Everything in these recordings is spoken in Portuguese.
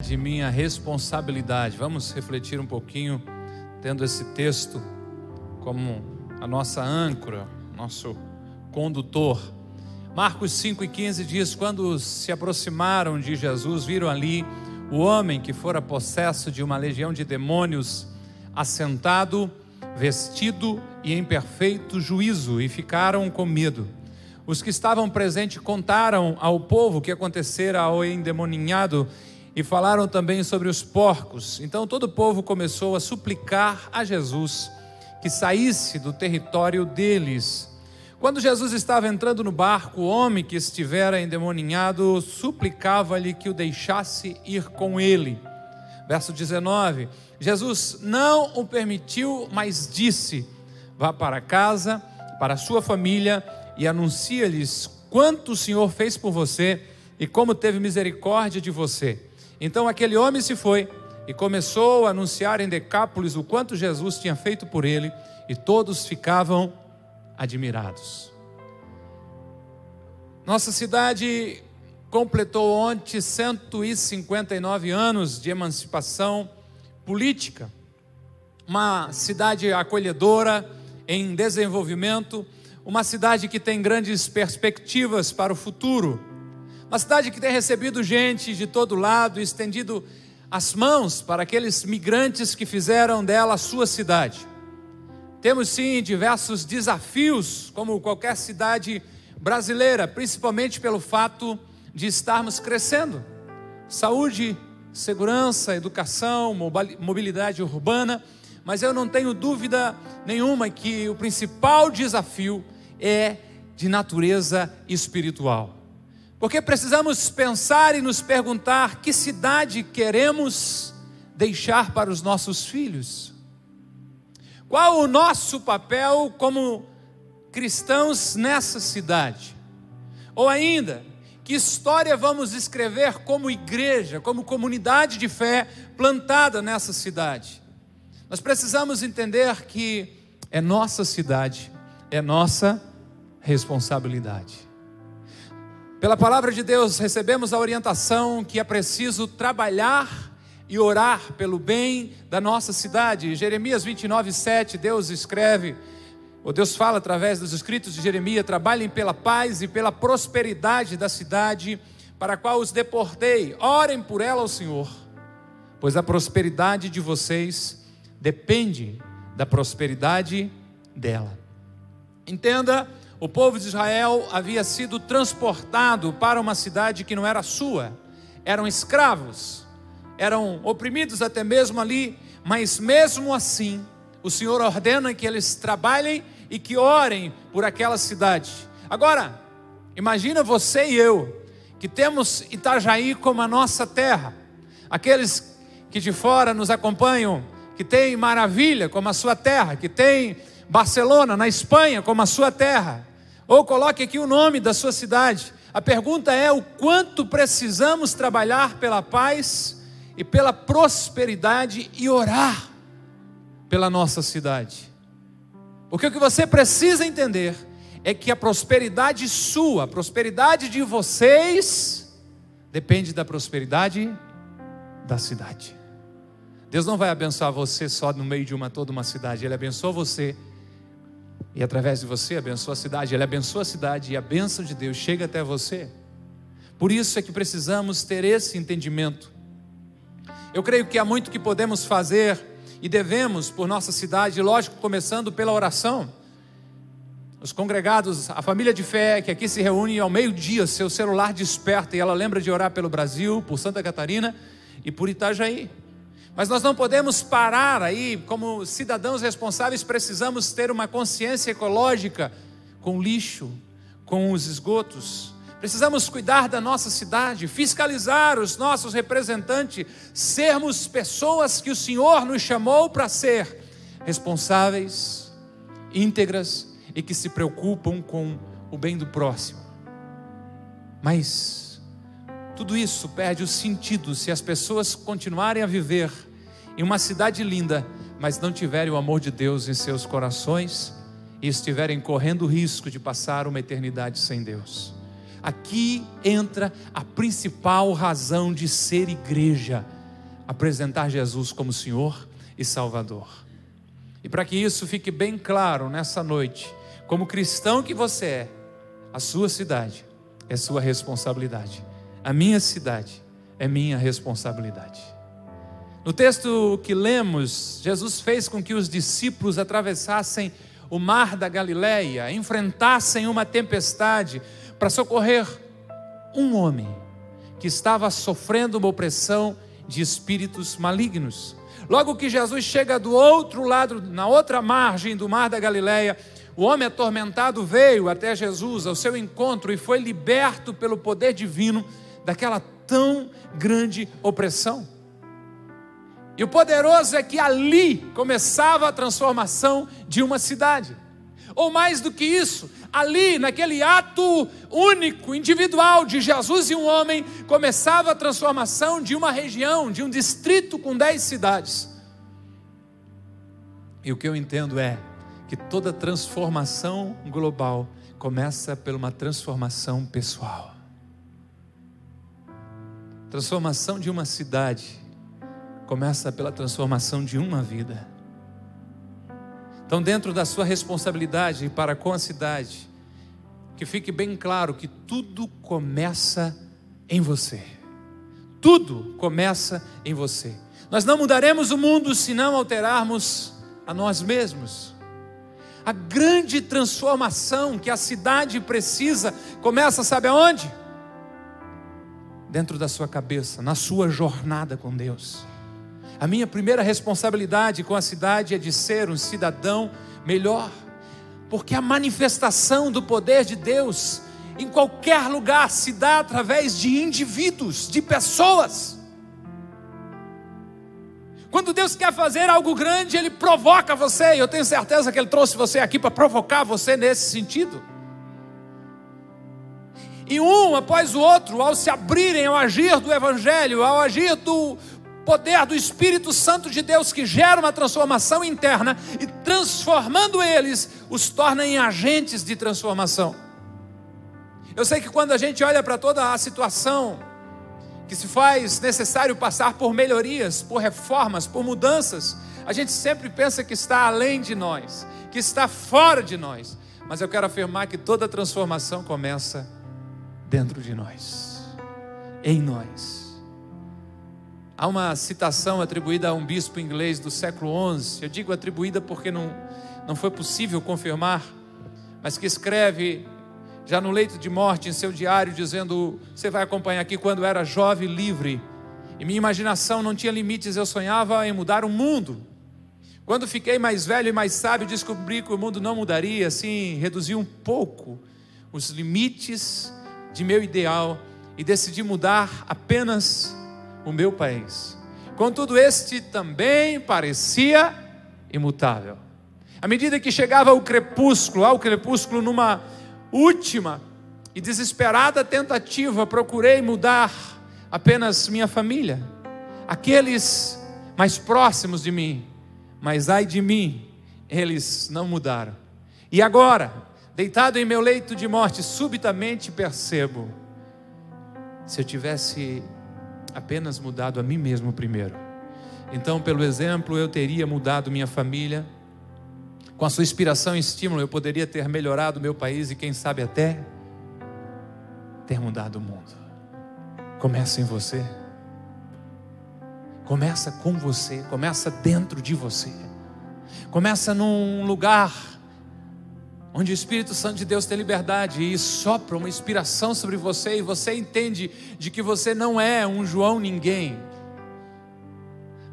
de minha responsabilidade. Vamos refletir um pouquinho, tendo esse texto como a nossa âncora, nosso condutor. Marcos 5 e 15 diz: Quando se aproximaram de Jesus, viram ali o homem que fora possesso de uma legião de demônios, assentado, vestido e em perfeito juízo, e ficaram com medo. Os que estavam presentes contaram ao povo o que acontecera ao endemoninhado e falaram também sobre os porcos. Então todo o povo começou a suplicar a Jesus que saísse do território deles. Quando Jesus estava entrando no barco, o homem que estivera endemoninhado suplicava-lhe que o deixasse ir com ele. Verso 19: Jesus não o permitiu, mas disse: Vá para casa, para a sua família e anuncia-lhes quanto o Senhor fez por você e como teve misericórdia de você. Então aquele homem se foi e começou a anunciar em Decápolis o quanto Jesus tinha feito por ele, e todos ficavam admirados. Nossa cidade completou ontem 159 anos de emancipação política. Uma cidade acolhedora, em desenvolvimento, uma cidade que tem grandes perspectivas para o futuro, uma cidade que tem recebido gente de todo lado, estendido as mãos para aqueles migrantes que fizeram dela a sua cidade. Temos sim diversos desafios, como qualquer cidade brasileira, principalmente pelo fato de estarmos crescendo. Saúde, segurança, educação, mobilidade urbana, mas eu não tenho dúvida nenhuma que o principal desafio é de natureza espiritual. Porque precisamos pensar e nos perguntar que cidade queremos deixar para os nossos filhos. Qual o nosso papel como cristãos nessa cidade? Ou ainda, que história vamos escrever como igreja, como comunidade de fé plantada nessa cidade? Nós precisamos entender que é nossa cidade, é nossa responsabilidade. Pela palavra de Deus, recebemos a orientação que é preciso trabalhar e orar pelo bem da nossa cidade. Jeremias 29, 7, Deus escreve, ou Deus fala através dos escritos de Jeremias: trabalhem pela paz e pela prosperidade da cidade para a qual os deportei, orem por ela ao Senhor, pois a prosperidade de vocês depende da prosperidade dela. Entenda o povo de Israel havia sido transportado para uma cidade que não era sua, eram escravos, eram oprimidos até mesmo ali, mas mesmo assim, o Senhor ordena que eles trabalhem e que orem por aquela cidade. Agora, imagina você e eu, que temos Itajaí como a nossa terra, aqueles que de fora nos acompanham, que tem Maravilha como a sua terra, que tem Barcelona, na Espanha, como a sua terra. Ou coloque aqui o nome da sua cidade. A pergunta é: o quanto precisamos trabalhar pela paz e pela prosperidade e orar pela nossa cidade? Porque o que você precisa entender é que a prosperidade sua, a prosperidade de vocês, depende da prosperidade da cidade. Deus não vai abençoar você só no meio de uma toda uma cidade, Ele abençoa você e através de você abençoa a cidade. Ele abençoa a cidade e a bênção de Deus chega até você. Por isso é que precisamos ter esse entendimento. Eu creio que há muito que podemos fazer e devemos por nossa cidade, lógico, começando pela oração. Os congregados, a família de fé que aqui se reúne ao meio-dia, seu celular desperta e ela lembra de orar pelo Brasil, por Santa Catarina e por Itajaí. Mas nós não podemos parar aí, como cidadãos responsáveis, precisamos ter uma consciência ecológica com lixo, com os esgotos. Precisamos cuidar da nossa cidade, fiscalizar os nossos representantes, sermos pessoas que o Senhor nos chamou para ser responsáveis, íntegras e que se preocupam com o bem do próximo. Mas tudo isso perde o sentido se as pessoas continuarem a viver em uma cidade linda, mas não tiverem o amor de Deus em seus corações e estiverem correndo o risco de passar uma eternidade sem Deus. Aqui entra a principal razão de ser igreja: apresentar Jesus como Senhor e Salvador. E para que isso fique bem claro nessa noite, como cristão que você é, a sua cidade é sua responsabilidade, a minha cidade é minha responsabilidade. No texto que lemos, Jesus fez com que os discípulos atravessassem o mar da Galileia, enfrentassem uma tempestade para socorrer um homem que estava sofrendo uma opressão de espíritos malignos. Logo que Jesus chega do outro lado, na outra margem do mar da Galileia, o homem atormentado veio até Jesus ao seu encontro e foi liberto pelo poder divino daquela tão grande opressão. E o poderoso é que ali começava a transformação de uma cidade. Ou mais do que isso, ali, naquele ato único, individual de Jesus e um homem, começava a transformação de uma região, de um distrito com dez cidades. E o que eu entendo é que toda transformação global começa por uma transformação pessoal. Transformação de uma cidade começa pela transformação de uma vida. Então, dentro da sua responsabilidade para com a cidade, que fique bem claro que tudo começa em você. Tudo começa em você. Nós não mudaremos o mundo se não alterarmos a nós mesmos. A grande transformação que a cidade precisa começa, sabe aonde? Dentro da sua cabeça, na sua jornada com Deus. A minha primeira responsabilidade com a cidade é de ser um cidadão melhor, porque a manifestação do poder de Deus em qualquer lugar se dá através de indivíduos, de pessoas. Quando Deus quer fazer algo grande, Ele provoca você, e eu tenho certeza que Ele trouxe você aqui para provocar você nesse sentido. E um após o outro, ao se abrirem ao agir do Evangelho, ao agir do poder do Espírito Santo de Deus que gera uma transformação interna e transformando eles, os torna em agentes de transformação. Eu sei que quando a gente olha para toda a situação, que se faz necessário passar por melhorias, por reformas, por mudanças, a gente sempre pensa que está além de nós, que está fora de nós. Mas eu quero afirmar que toda transformação começa dentro de nós, em nós. Há uma citação atribuída a um bispo inglês do século XI, eu digo atribuída porque não, não foi possível confirmar, mas que escreve já no leito de morte, em seu diário, dizendo: Você vai acompanhar aqui quando era jovem livre, e minha imaginação não tinha limites, eu sonhava em mudar o mundo. Quando fiquei mais velho e mais sábio, descobri que o mundo não mudaria, assim, reduzi um pouco os limites de meu ideal e decidi mudar apenas o meu país. Contudo, este também parecia imutável. À medida que chegava o crepúsculo, ao crepúsculo, numa última e desesperada tentativa, procurei mudar apenas minha família, aqueles mais próximos de mim, mas ai de mim, eles não mudaram. E agora, deitado em meu leito de morte, subitamente percebo: se eu tivesse apenas mudado a mim mesmo primeiro. Então, pelo exemplo, eu teria mudado minha família. Com a sua inspiração e estímulo, eu poderia ter melhorado meu país e, quem sabe, até ter mudado o mundo. Começa em você. Começa com você, começa dentro de você. Começa num lugar onde o Espírito Santo de Deus tem liberdade e sopra uma inspiração sobre você e você entende de que você não é um João ninguém,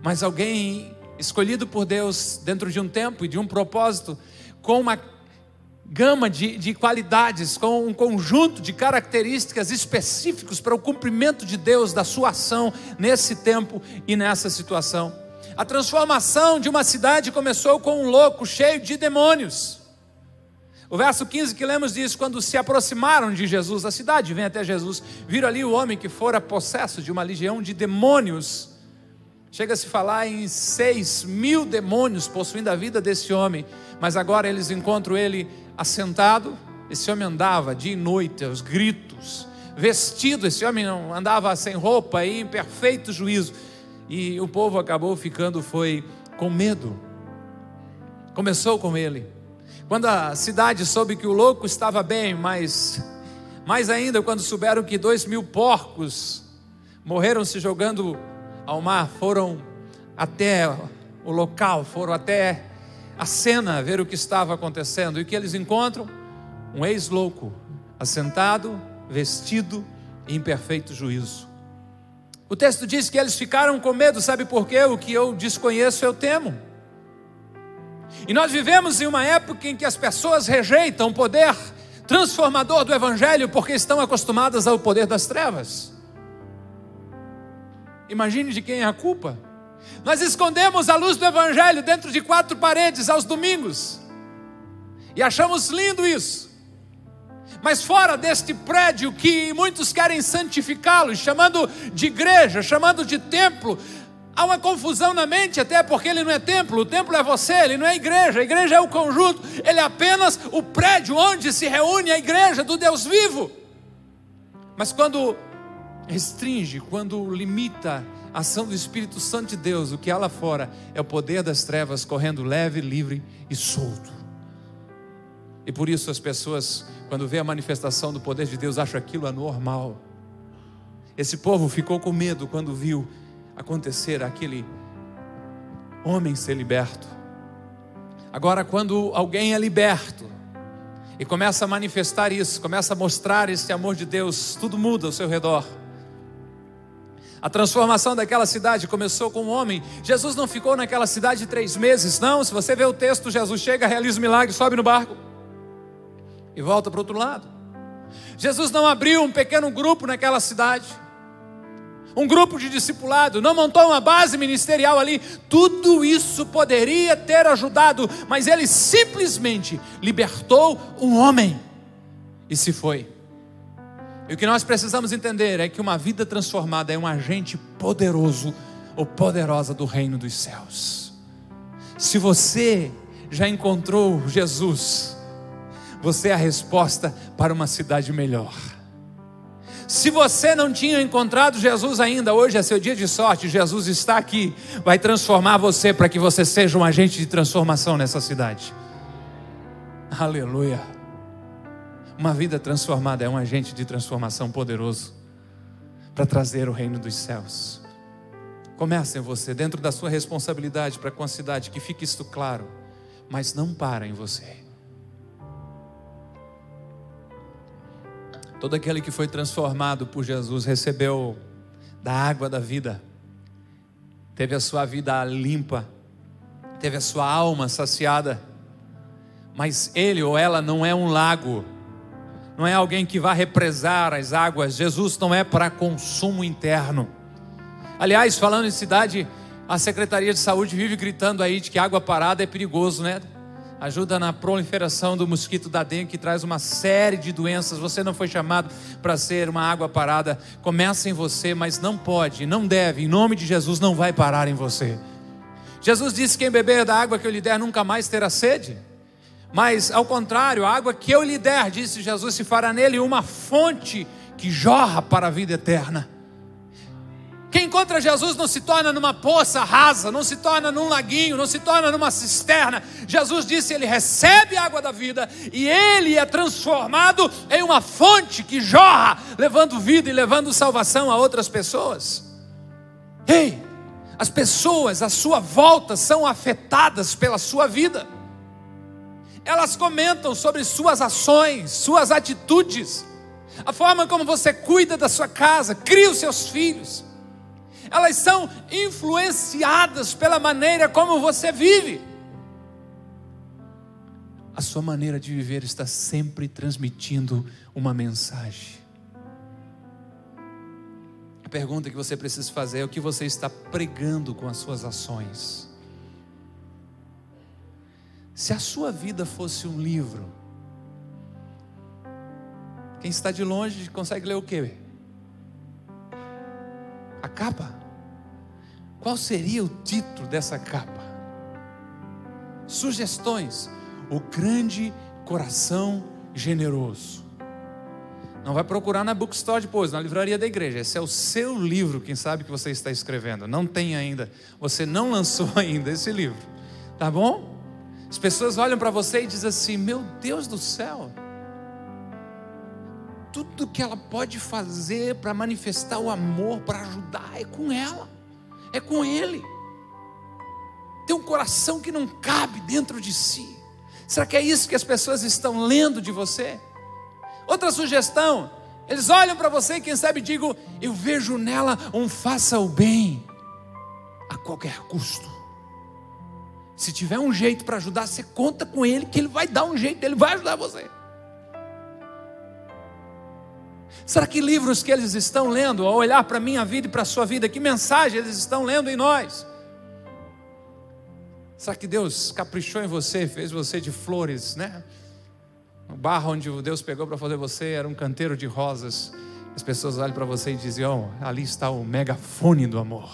mas alguém escolhido por Deus dentro de um tempo e de um propósito, com uma gama de, de qualidades, com um conjunto de características específicos para o cumprimento de Deus, da sua ação nesse tempo e nessa situação. A transformação de uma cidade começou com um louco cheio de demônios. O verso 15 que lemos diz: quando se aproximaram de Jesus, a cidade vem até Jesus, viram ali o homem que fora possesso de uma legião de demônios. Chega a falar em seis mil demônios possuindo a vida desse homem, mas agora eles encontram ele assentado, Esse homem andava dia e noite aos gritos, vestido, esse homem andava sem roupa, aí, em perfeito juízo. E o povo acabou ficando foi com medo. Começou com ele. Quando a cidade soube que o louco estava bem, mas mais ainda quando souberam que dois mil porcos morreram se jogando ao mar, foram até o local, foram até a cena ver o que estava acontecendo. E o que eles encontram? Um ex-louco, assentado, vestido e em perfeito juízo. O texto diz que eles ficaram com medo, sabe por quê? O que eu desconheço eu temo. E nós vivemos em uma época em que as pessoas rejeitam o poder transformador do Evangelho porque estão acostumadas ao poder das trevas. Imagine de quem é a culpa. Nós escondemos a luz do Evangelho dentro de quatro paredes aos domingos. E achamos lindo isso. Mas fora deste prédio que muitos querem santificá-lo, chamando de igreja, chamando de templo, há uma confusão na mente, até porque ele não é templo, o templo é você, ele não é igreja, a igreja é o conjunto, ele é apenas o prédio onde se reúne a igreja do Deus vivo. Mas quando restringe, quando limita a ação do Espírito Santo de Deus, o que há lá fora é o poder das trevas correndo leve, livre e solto. E por isso as pessoas, quando vê a manifestação do poder de Deus, acham aquilo anormal. Esse povo ficou com medo quando viu acontecer aquele homem ser liberto. Agora, quando alguém é liberto e começa a manifestar isso, começa a mostrar esse amor de Deus, tudo muda ao seu redor. A transformação daquela cidade começou com um homem. Jesus não ficou naquela cidade três meses, não. Se você vê o texto, Jesus chega, realiza o milagre, sobe no barco e volta para o outro lado. Jesus não abriu um pequeno grupo naquela cidade, um grupo de discipulado, não montou uma base ministerial ali. Tudo isso poderia ter ajudado, mas ele simplesmente libertou um homem e se foi. E o que nós precisamos entender é que uma vida transformada é um agente poderoso ou poderosa do reino dos céus. Se você já encontrou Jesus, você é a resposta para uma cidade melhor. Se você não tinha encontrado Jesus ainda, hoje é seu dia de sorte, Jesus está aqui, vai transformar você para que você seja um agente de transformação nessa cidade. Aleluia. Uma vida transformada é um agente de transformação poderoso para trazer o reino dos céus. Comece em você, dentro da sua responsabilidade para com a cidade, que fique isto claro, mas não para em você. Todo aquele que foi transformado por Jesus recebeu da água da vida, teve a sua vida limpa, teve a sua alma saciada, mas ele ou ela não é um lago, não é alguém que vá represar as águas. Jesus não é para consumo interno. Aliás, falando em cidade, a Secretaria de Saúde vive gritando aí de que água parada é perigoso, né? Ajuda na proliferação do mosquito da dengue que traz uma série de doenças. Você não foi chamado para ser uma água parada. Começa em você, mas não pode, não deve. Em nome de Jesus, não vai parar em você. Jesus disse: Quem beber da água que eu lhe der nunca mais terá sede. Mas, ao contrário, a água que eu lhe der, disse Jesus, se fará nele uma fonte que jorra para a vida eterna. Quem encontra Jesus não se torna numa poça rasa, não se torna num laguinho, não se torna numa cisterna. Jesus disse: ele recebe a água da vida e ele é transformado em uma fonte que jorra, levando vida e levando salvação a outras pessoas. Ei, as pessoas à sua volta são afetadas pela sua vida elas comentam sobre suas ações, suas atitudes, a forma como você cuida da sua casa, cria os seus filhos. Elas são influenciadas pela maneira como você vive. A sua maneira de viver está sempre transmitindo uma mensagem. A pergunta que você precisa fazer é o que você está pregando com as suas ações. Se a sua vida fosse um livro, quem está de longe consegue ler o quê? A capa. Qual seria o título dessa capa? Sugestões: O grande coração generoso. Não vai procurar na bookstore depois, na livraria da igreja. Esse é o seu livro, quem sabe que você está escrevendo. Não tem ainda. Você não lançou ainda esse livro. Tá bom? As pessoas olham para você e dizem assim: Meu Deus do céu. Tudo que ela pode fazer para manifestar o amor, para ajudar, é com ela, é com ele. Tem um coração que não cabe dentro de si. Será que é isso que as pessoas estão lendo de você? Outra sugestão, eles olham para você e quem sabe digam: Eu vejo nela um faça o bem a qualquer custo. Se tiver um jeito para ajudar, você conta com ele que ele vai dar um jeito, ele vai ajudar você. Será que livros que eles estão lendo, ao olhar para a minha vida e para a sua vida, que mensagem eles estão lendo em nós? Será que Deus caprichou em você, fez você de flores, né? O barro onde Deus pegou para fazer você era um canteiro de rosas. As pessoas olham para você e dizem: oh, ali está o megafone do amor.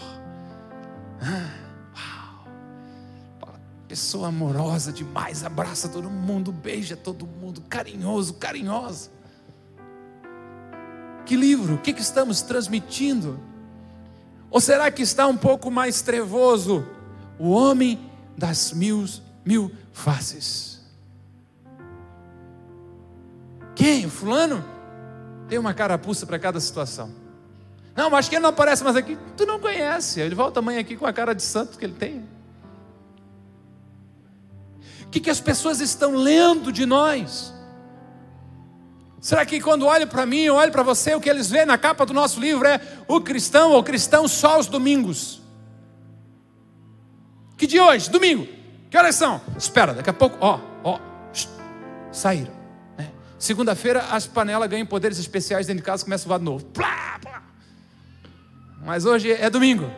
Ah, uau! Pessoa amorosa demais, abraça todo mundo, beija todo mundo, carinhoso, carinhosa. Que livro? O que, que estamos transmitindo? Ou será que está um pouco mais trevoso? O homem das mil, mil faces. Quem? Fulano? Tem uma carapuça para cada situação. Não, mas que ele não aparece mais aqui. Tu não conhece. Ele volta amanhã aqui com a cara de santo que ele tem. O que, que as pessoas estão lendo de nós? Será que quando olham para mim, olham para você, o que eles veem na capa do nosso livro é o cristão ou cristão só aos domingos? Que dia hoje? Domingo. Que horas são? Espera, daqui a pouco, ó, ó, saíram. Segunda-feira, as panelas ganham poderes especiais dentro de casa, começa a voar de novo. Plá, plá. Mas hoje é domingo.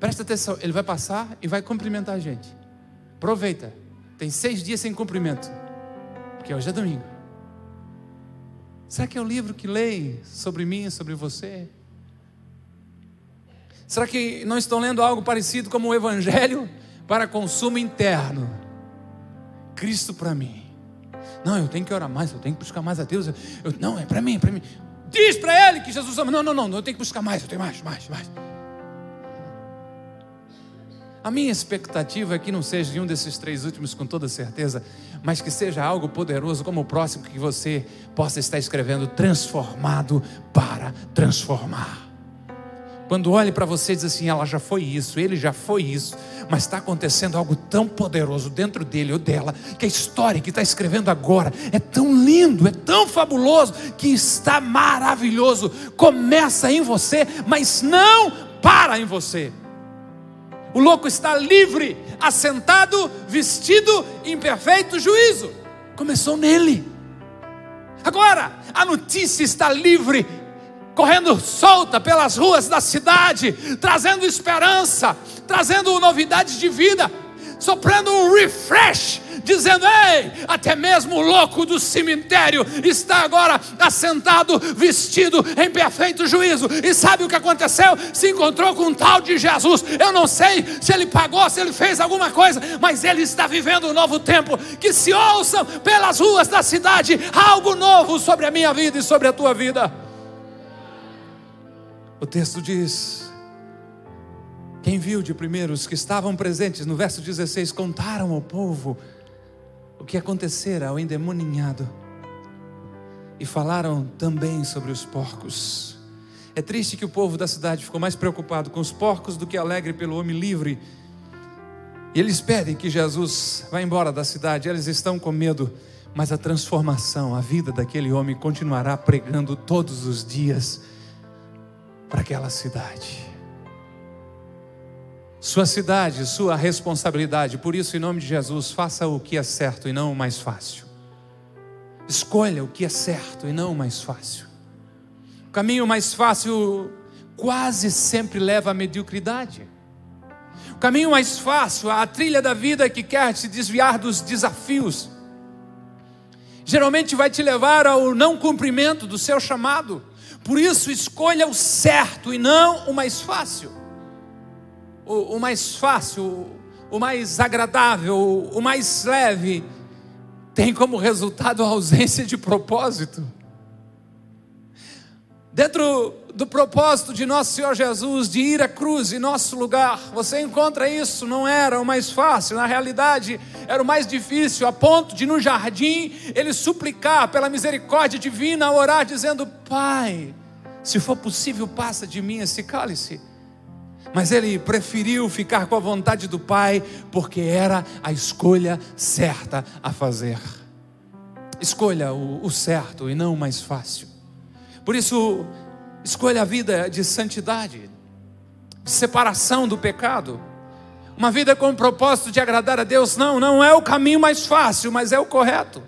Presta atenção, ele vai passar e vai cumprimentar a gente. Aproveita. Tem seis dias sem cumprimento. Porque hoje é domingo. Será que é o livro que leio sobre mim, sobre você? Será que não estão lendo algo parecido como o Evangelho para consumo interno? Cristo para mim. Não, eu tenho que orar mais, eu tenho que buscar mais a Deus. Eu, não, é para mim, é para mim. Diz para ele que Jesus ama. Não, não, não, eu tenho que buscar mais, eu tenho mais, mais, mais. A minha expectativa é que não seja nenhum desses três últimos com toda certeza, mas que seja algo poderoso como o próximo que você possa estar escrevendo, transformado para transformar. Quando olhe para você e diz assim, ela já foi isso, ele já foi isso, mas está acontecendo algo tão poderoso dentro dele ou dela, que a história que está escrevendo agora é tão lindo, é tão fabuloso, que está maravilhoso. Começa em você, mas não para em você. O louco está livre, assentado, vestido em perfeito juízo. Começou nele. Agora, a notícia está livre correndo solta pelas ruas da cidade, trazendo esperança, trazendo novidades de vida, soprando um refresh, dizendo: Ei, até mesmo o louco do cemitério está agora assentado, vestido em perfeito juízo. E sabe o que aconteceu? Se encontrou com um tal de Jesus. Eu não sei se ele pagou, se ele fez alguma coisa, mas ele está vivendo um novo tempo. Que se ouçam pelas ruas da cidade algo novo sobre a minha vida e sobre a tua vida. O texto diz: Quem viu de primeiros que estavam presentes, no verso 16, contaram ao povo o que acontecera ao endemoninhado e falaram também sobre os porcos. É triste que o povo da cidade ficou mais preocupado com os porcos do que alegre pelo homem livre. E eles pedem que Jesus vá embora da cidade, eles estão com medo, mas a transformação, a vida daquele homem continuará pregando todos os dias para aquela cidade. Sua cidade, sua responsabilidade. Por isso, em nome de Jesus, faça o que é certo e não o mais fácil. Escolha o que é certo e não o mais fácil. O caminho mais fácil quase sempre leva à mediocridade. O caminho mais fácil, a trilha da vida que quer se desviar dos desafios, geralmente vai te levar ao não cumprimento do seu chamado. Por isso, escolha o certo e não o mais fácil. O, o mais fácil, o mais agradável, o mais leve. tem como resultado a ausência de propósito. Dentro do propósito de nosso Senhor Jesus de ir à cruz em nosso lugar, você encontra isso, não era o mais fácil, na realidade era o mais difícil, a ponto de no jardim ele suplicar pela misericórdia divina, orar dizendo: Pai, se for possível, passa de mim esse cálice. Mas ele preferiu ficar com a vontade do Pai, porque era a escolha certa a fazer. Escolha o, o certo e não o mais fácil. Por isso, escolha a vida de santidade, de separação do pecado. Uma vida com o propósito de agradar a Deus, não, não é o caminho mais fácil, mas é o correto.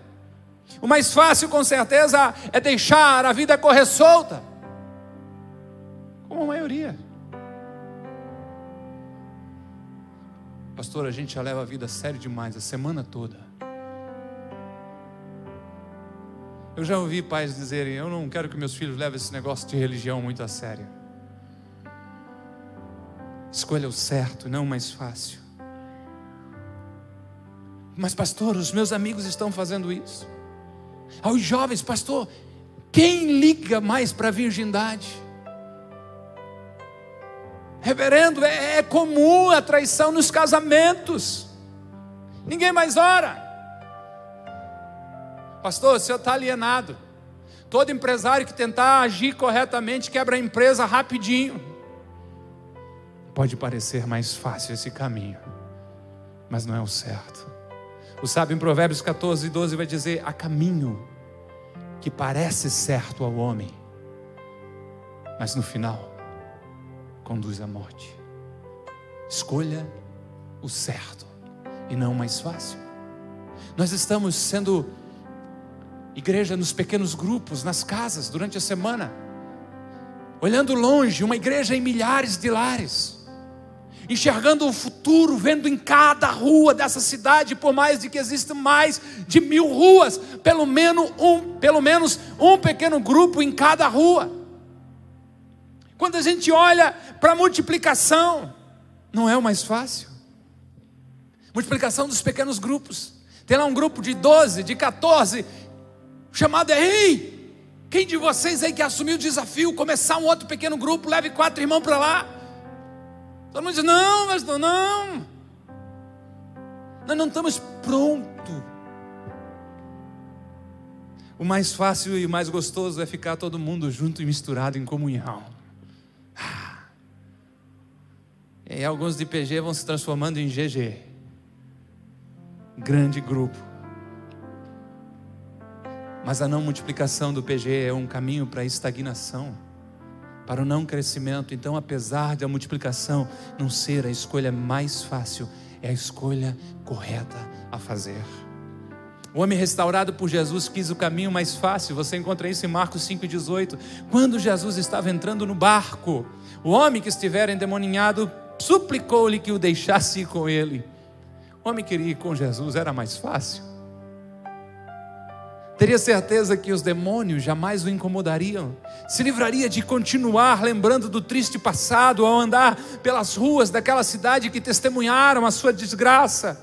O mais fácil, com certeza, é deixar a vida correr solta, como a maioria. Pastor, a gente já leva a vida sério demais a semana toda. Eu já ouvi pais dizerem: Eu não quero que meus filhos levem esse negócio de religião muito a sério. Escolha o certo, não o mais fácil. Mas, pastor, os meus amigos estão fazendo isso. Aos jovens, pastor, quem liga mais para a virgindade? Reverendo, é, é comum a traição nos casamentos. Ninguém mais ora. Pastor, o senhor está alienado. Todo empresário que tentar agir corretamente quebra a empresa rapidinho. Pode parecer mais fácil esse caminho, mas não é o certo. O sábio em Provérbios 14, 12 vai dizer: há caminho que parece certo ao homem, mas no final conduz à morte. Escolha o certo e não o mais fácil. Nós estamos sendo igreja nos pequenos grupos, nas casas, durante a semana. Olhando longe, uma igreja em milhares de lares. Enxergando o futuro, vendo em cada rua dessa cidade, por mais de que existam mais de mil ruas, pelo menos um, pelo menos um pequeno grupo em cada rua. Quando a gente olha para multiplicação, não é o mais fácil. Multiplicação dos pequenos grupos. Tem lá um grupo de 12, de 14, chamado é: Ei, quem de vocês aí que assumiu o desafio, começar um outro pequeno grupo, leve quatro irmãos para lá? Todo mundo diz: Não, pastor, não. Nós não estamos prontos. O mais fácil e mais gostoso é ficar todo mundo junto e misturado em comunhão. E alguns de PG vão se transformando em GG. Grande grupo. Mas a não multiplicação do PG é um caminho para a estagnação, para o não crescimento. Então, apesar de a multiplicação não ser a escolha mais fácil, é a escolha correta a fazer. O homem restaurado por Jesus quis o caminho mais fácil. Você encontra isso em Marcos 5,18. Quando Jesus estava entrando no barco, o homem que estivera endemoninhado suplicou-lhe que o deixasse ir com ele. O homem queria ir com Jesus, era mais fácil. Teria certeza que os demônios jamais o incomodariam. Se livraria de continuar lembrando do triste passado ao andar pelas ruas daquela cidade que testemunharam a sua desgraça.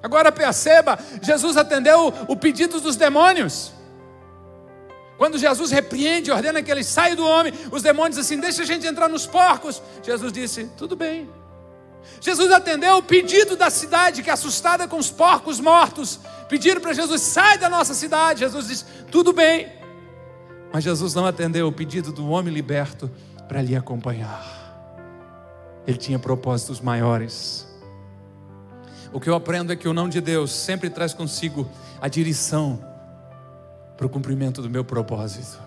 Agora perceba, Jesus atendeu o pedido dos demônios. Quando Jesus repreende, ordena que ele saia do homem, os demônios assim, deixa a gente entrar nos porcos. Jesus disse: tudo bem, Jesus atendeu o pedido da cidade, que é assustada com os porcos mortos, pediram para Jesus: sai da nossa cidade. Jesus disse: tudo bem. Mas Jesus não atendeu o pedido do homem liberto para lhe acompanhar. Ele tinha propósitos maiores. O que eu aprendo é que o não de Deus sempre traz consigo a direção para o cumprimento do meu propósito.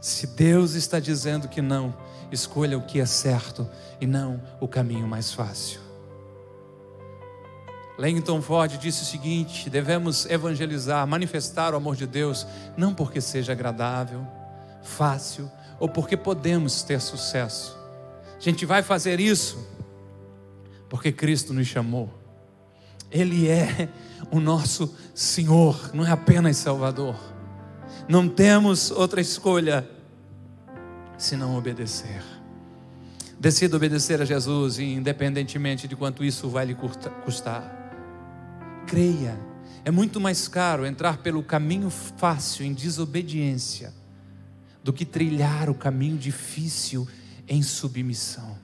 Se Deus está dizendo que não, escolha o que é certo e não o caminho mais fácil. Langton Ford disse o seguinte: devemos evangelizar, manifestar o amor de Deus, não porque seja agradável, fácil ou porque podemos ter sucesso. A gente vai fazer isso porque Cristo nos chamou. Ele é o nosso Senhor, não é apenas Salvador. Não temos outra escolha se não obedecer. Decida obedecer a Jesus, independentemente de quanto isso vai lhe custar. Creia, É muito mais caro entrar pelo caminho fácil em desobediência do que trilhar o caminho difícil em submissão.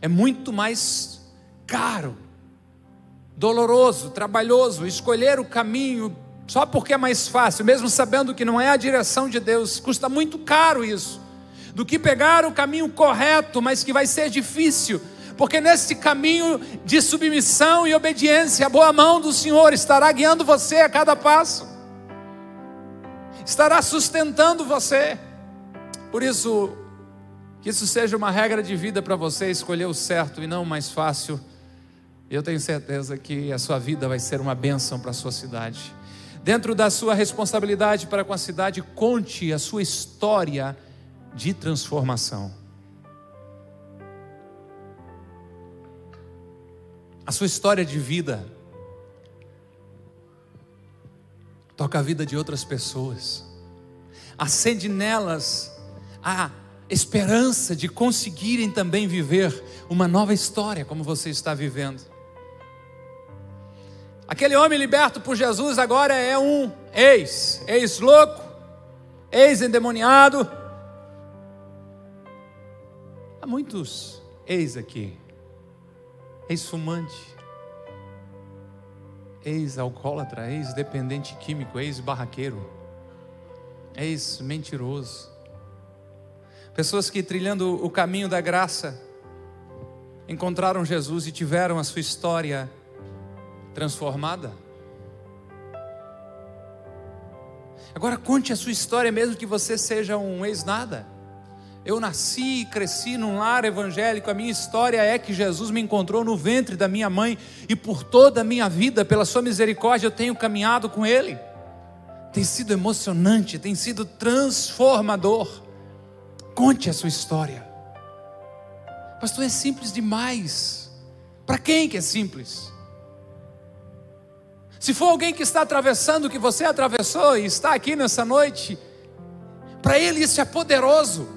É muito mais caro, doloroso, trabalhoso escolher o caminho só porque é mais fácil, mesmo sabendo que não é a direção de Deus, custa muito caro isso, do que pegar o caminho correto, mas que vai ser difícil porque nesse caminho de submissão e obediência, a boa mão do Senhor estará guiando você a cada passo, estará sustentando você. Por isso, que isso seja uma regra de vida para você escolher o certo e não o mais fácil. Eu tenho certeza que a sua vida vai ser uma bênção para a sua cidade. Dentro da sua responsabilidade para com a cidade, conte a sua história de transformação. a sua história de vida toca a vida de outras pessoas, acende nelas a esperança de conseguirem também viver uma nova história como você está vivendo. Aquele homem liberto por Jesus agora é um ex, ex-louco, ex-endemoniado. Há muitos ex aqui ex-fumante, ex-alcoólatra, ex-dependente químico, ex-barraqueiro, ex-mentiroso. Pessoas que trilhando o caminho da graça encontraram Jesus e tiveram a sua história transformada. Agora conte a sua história, mesmo que você seja um ex-nada. Eu nasci e cresci num lar evangélico. A minha história é que Jesus me encontrou no ventre da minha mãe e por toda a minha vida, pela sua misericórdia, eu tenho caminhado com Ele. Tem sido emocionante, tem sido transformador. Conte a sua história. Pastor, é simples demais. Para quem que é simples? Se for alguém que está atravessando o que você atravessou e está aqui nessa noite, para ele isso é poderoso.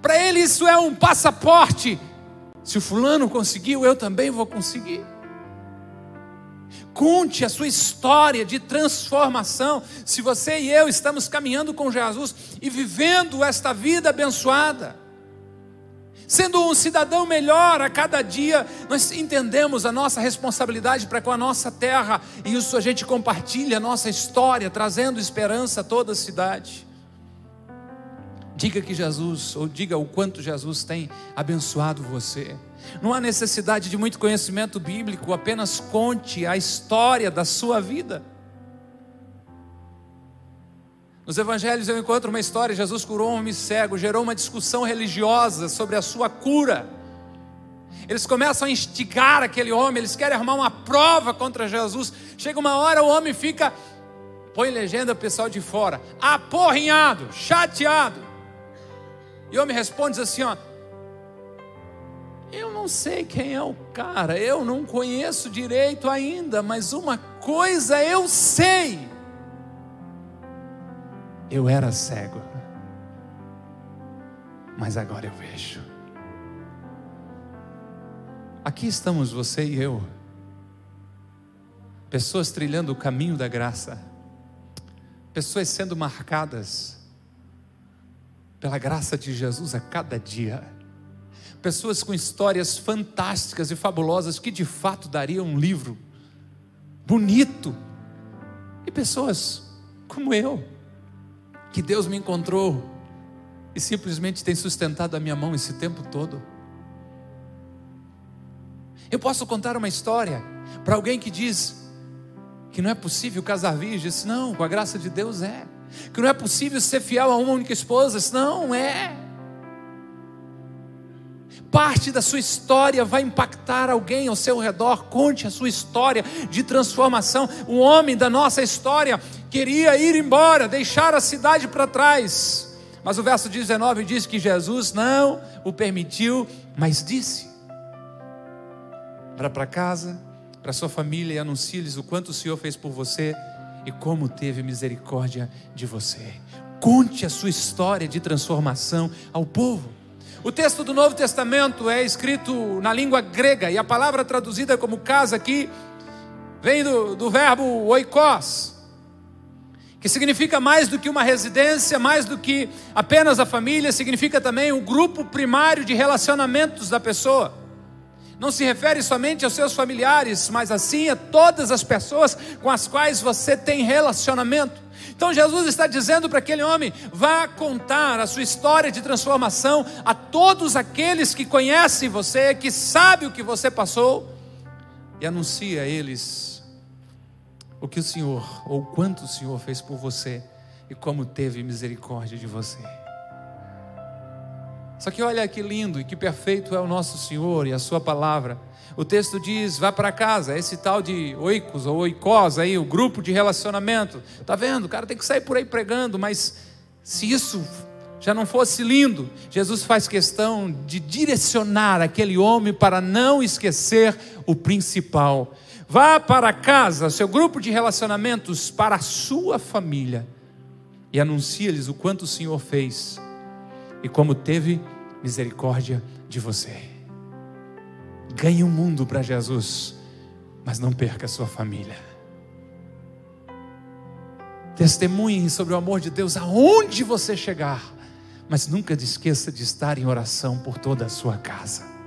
Para ele isso é um passaporte. Se o fulano conseguiu, eu também vou conseguir. Conte a sua história de transformação. Se você e eu estamos caminhando com Jesus e vivendo esta vida abençoada, sendo um cidadão melhor a cada dia, nós entendemos a nossa responsabilidade para com a nossa terra e isso a gente compartilha a nossa história, trazendo esperança a toda a cidade. Diga que Jesus, ou diga o quanto Jesus tem abençoado você. Não há necessidade de muito conhecimento bíblico, apenas conte a história da sua vida. Nos evangelhos eu encontro uma história: Jesus curou um homem cego, gerou uma discussão religiosa sobre a sua cura. Eles começam a instigar aquele homem, eles querem arrumar uma prova contra Jesus. Chega uma hora, o homem fica, põe legenda pessoal de fora, aporrinhado, chateado. E o homem responde assim: ó, eu não sei quem é o cara, eu não conheço direito ainda, mas uma coisa eu sei. Eu era cego, mas agora eu vejo. Aqui estamos você e eu, pessoas trilhando o caminho da graça, pessoas sendo marcadas pela graça de Jesus a cada dia. Pessoas com histórias fantásticas e fabulosas que de fato dariam um livro bonito. E pessoas como eu, que Deus me encontrou e simplesmente tem sustentado a minha mão esse tempo todo. Eu posso contar uma história para alguém que diz que não é possível casar virgem. Não, com a graça de Deus é que não é possível ser fiel a uma única esposa. Não é. Parte da sua história vai impactar alguém ao seu redor. Conte a sua história de transformação. O homem da nossa história queria ir embora, deixar a cidade para trás. Mas o verso 19 diz que Jesus não o permitiu, mas disse: para para casa, para sua família e anuncie-lhes o quanto o Senhor fez por você e como teve misericórdia de você. Conte a sua história de transformação ao povo. O texto do Novo Testamento é escrito na língua grega e a palavra traduzida como casa aqui vem do, do verbo oikos, que significa mais do que uma residência, mais do que apenas a família, significa também o grupo primário de relacionamentos da pessoa. Não se refere somente aos seus familiares, mas assim a todas as pessoas com as quais você tem relacionamento. Então Jesus está dizendo para aquele homem: vá contar a sua história de transformação a todos aqueles que conhecem você, que sabem o que você passou, e anuncie a eles o que o Senhor, ou quanto o Senhor fez por você e como teve misericórdia de você. Só que olha que lindo e que perfeito é o nosso Senhor e a Sua palavra. O texto diz: vá para casa, esse tal de oicos ou oicós aí, o grupo de relacionamento. Tá vendo? O cara tem que sair por aí pregando, mas se isso já não fosse lindo, Jesus faz questão de direcionar aquele homem para não esquecer o principal. Vá para casa, seu grupo de relacionamentos, para a sua família e anuncie-lhes o quanto o Senhor fez e como teve misericórdia de você. Ganhe o mundo para Jesus, mas não perca a sua família. Testemunhe sobre o amor de Deus aonde você chegar, mas nunca esqueça de estar em oração por toda a sua casa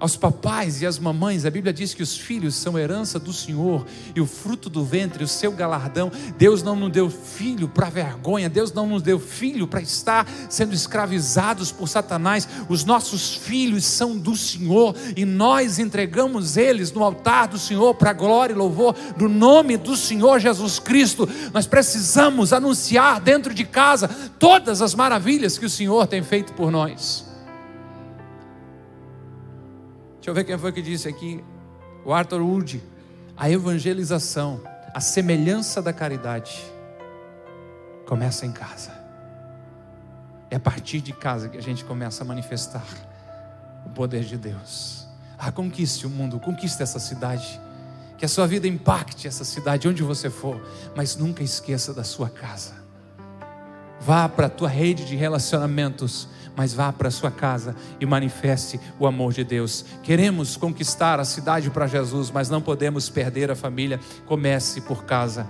aos papais e às mamães, a Bíblia diz que os filhos são herança do Senhor e o fruto do ventre, o seu galardão. Deus não nos deu filho para vergonha, Deus não nos deu filho para estar sendo escravizados por Satanás. Os nossos filhos são do Senhor e nós entregamos eles no altar do Senhor para glória e louvor do nome do Senhor Jesus Cristo. Nós precisamos anunciar dentro de casa todas as maravilhas que o Senhor tem feito por nós. Deixa eu ver quem foi que disse aqui. O Arthur Wood. A evangelização, a semelhança da caridade, começa em casa. É a partir de casa que a gente começa a manifestar o poder de Deus. Ah, conquiste o mundo, conquiste essa cidade. Que a sua vida impacte essa cidade, onde você for, mas nunca esqueça da sua casa. Vá para a tua rede de relacionamentos mas vá para sua casa e manifeste o amor de Deus. Queremos conquistar a cidade para Jesus, mas não podemos perder a família. Comece por casa.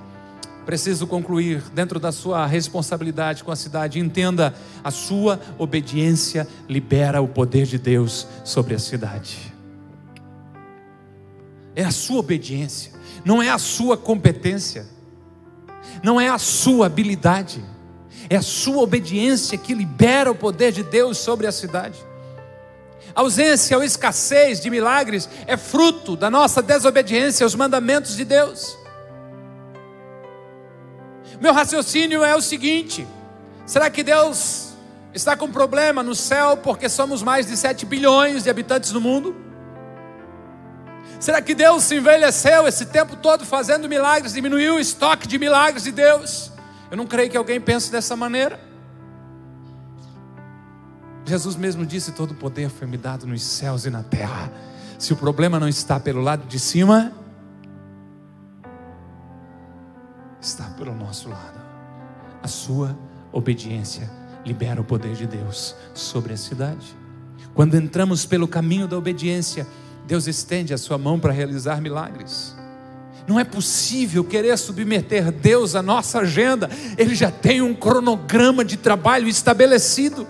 Preciso concluir, dentro da sua responsabilidade com a cidade, entenda: a sua obediência libera o poder de Deus sobre a cidade. É a sua obediência, não é a sua competência, não é a sua habilidade é a sua obediência que libera o poder de Deus sobre a cidade. A ausência ou escassez de milagres é fruto da nossa desobediência aos mandamentos de Deus. Meu raciocínio é o seguinte: será que Deus está com problema no céu porque somos mais de 7 bilhões de habitantes no mundo? Será que Deus se envelheceu esse tempo todo fazendo milagres, diminuiu o estoque de milagres de Deus? Eu não creio que alguém pense dessa maneira. Jesus mesmo disse: Todo poder foi me dado nos céus e na terra. Se o problema não está pelo lado de cima, está pelo nosso lado. A sua obediência libera o poder de Deus sobre a cidade. Quando entramos pelo caminho da obediência, Deus estende a sua mão para realizar milagres. Não é possível querer submeter Deus à nossa agenda, Ele já tem um cronograma de trabalho estabelecido.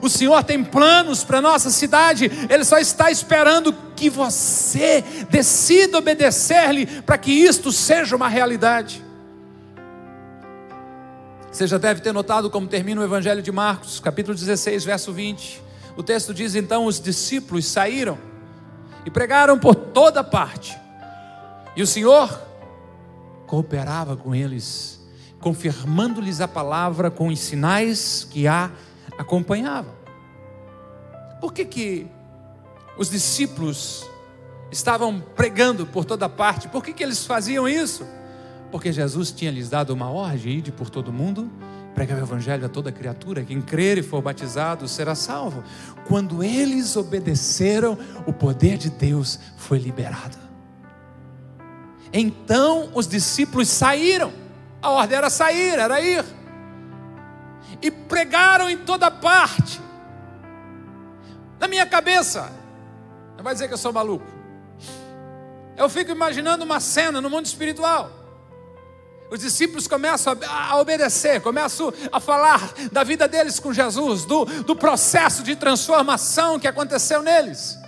O Senhor tem planos para nossa cidade, Ele só está esperando que você decida obedecer-lhe para que isto seja uma realidade. Você já deve ter notado como termina o Evangelho de Marcos, capítulo 16, verso 20. O texto diz: Então os discípulos saíram e pregaram por toda parte e o Senhor cooperava com eles, confirmando-lhes a palavra com os sinais que a acompanhavam. Por que, que os discípulos estavam pregando por toda parte? Por que, que eles faziam isso? Porque Jesus tinha lhes dado uma ordem de ir por todo mundo, pregar o evangelho a toda criatura, quem crer e for batizado será salvo. Quando eles obedeceram, o poder de Deus foi liberado. Então os discípulos saíram, a ordem era sair, era ir, e pregaram em toda parte. Na minha cabeça, não vai dizer que eu sou maluco. Eu fico imaginando uma cena no mundo espiritual. Os discípulos começam a obedecer, começam a falar da vida deles com Jesus, do, do processo de transformação que aconteceu neles.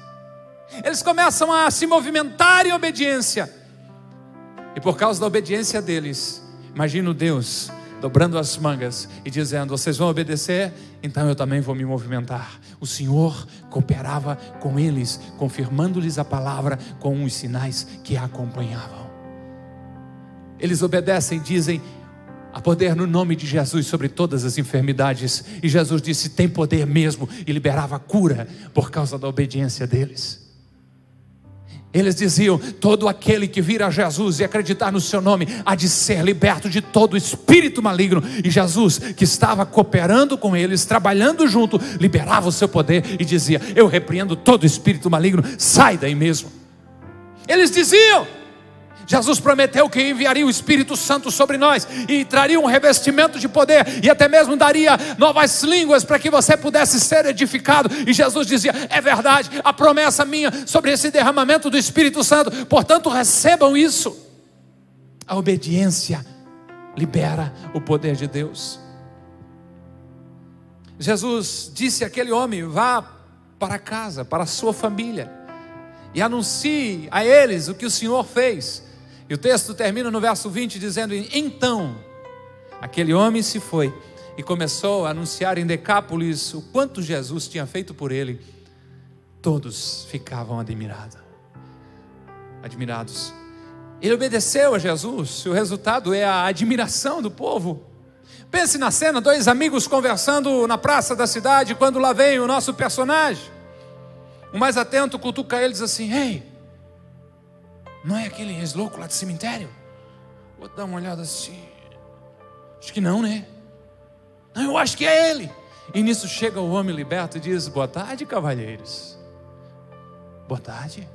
Eles começam a se movimentar em obediência. E por causa da obediência deles, imagino Deus dobrando as mangas e dizendo: Vocês vão obedecer, então eu também vou me movimentar. O Senhor cooperava com eles, confirmando-lhes a palavra com os sinais que a acompanhavam. Eles obedecem dizem: Há poder no nome de Jesus sobre todas as enfermidades. E Jesus disse: Tem poder mesmo, e liberava cura por causa da obediência deles. Eles diziam: todo aquele que vir a Jesus e acreditar no seu nome há de ser liberto de todo espírito maligno. E Jesus, que estava cooperando com eles, trabalhando junto, liberava o seu poder e dizia: Eu repreendo todo espírito maligno, sai daí mesmo. Eles diziam: Jesus prometeu que enviaria o Espírito Santo sobre nós e traria um revestimento de poder e até mesmo daria novas línguas para que você pudesse ser edificado. E Jesus dizia: É verdade, a promessa minha sobre esse derramamento do Espírito Santo, portanto, recebam isso. A obediência libera o poder de Deus. Jesus disse àquele homem: Vá para casa, para a sua família, e anuncie a eles o que o Senhor fez. E o texto termina no verso 20 dizendo: Então, aquele homem se foi e começou a anunciar em Decápolis o quanto Jesus tinha feito por ele. Todos ficavam admirados. Admirados. Ele obedeceu a Jesus, e o resultado é a admiração do povo. Pense na cena: dois amigos conversando na praça da cidade, quando lá vem o nosso personagem. O mais atento cutuca ele e diz assim: Ei, não é aquele ex-louco lá do cemitério? Vou dar uma olhada assim. Acho que não, né? Não, eu acho que é ele. E nisso chega o homem liberto e diz: Boa tarde, cavalheiros. Boa tarde.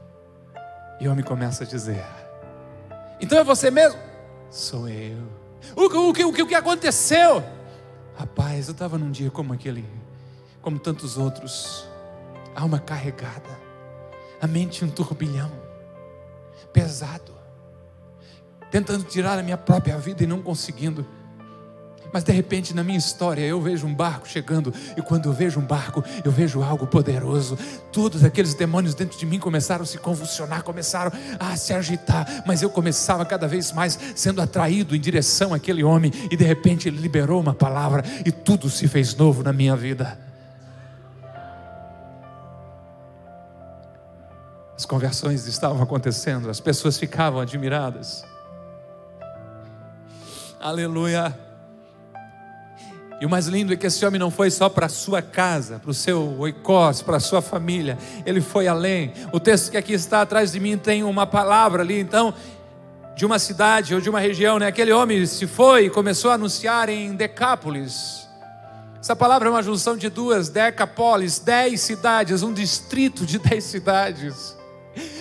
E o homem começa a dizer: Então é você mesmo? Sou eu. O, o, o, o, o que aconteceu? Rapaz, eu estava num dia como aquele, como tantos outros, alma carregada, a mente um turbilhão pesado, tentando tirar a minha própria vida e não conseguindo. Mas de repente na minha história eu vejo um barco chegando, e quando eu vejo um barco, eu vejo algo poderoso. Todos aqueles demônios dentro de mim começaram a se convulsionar, começaram a se agitar, mas eu começava cada vez mais sendo atraído em direção àquele homem, e de repente ele liberou uma palavra, e tudo se fez novo na minha vida. As conversões estavam acontecendo, as pessoas ficavam admiradas. Aleluia. E o mais lindo é que esse homem não foi só para a sua casa, para o seu oikos, para a sua família, ele foi além. O texto que aqui está atrás de mim tem uma palavra ali, então, de uma cidade ou de uma região, né? Aquele homem se foi e começou a anunciar em Decápolis. Essa palavra é uma junção de duas, Decapolis, dez cidades, um distrito de dez cidades.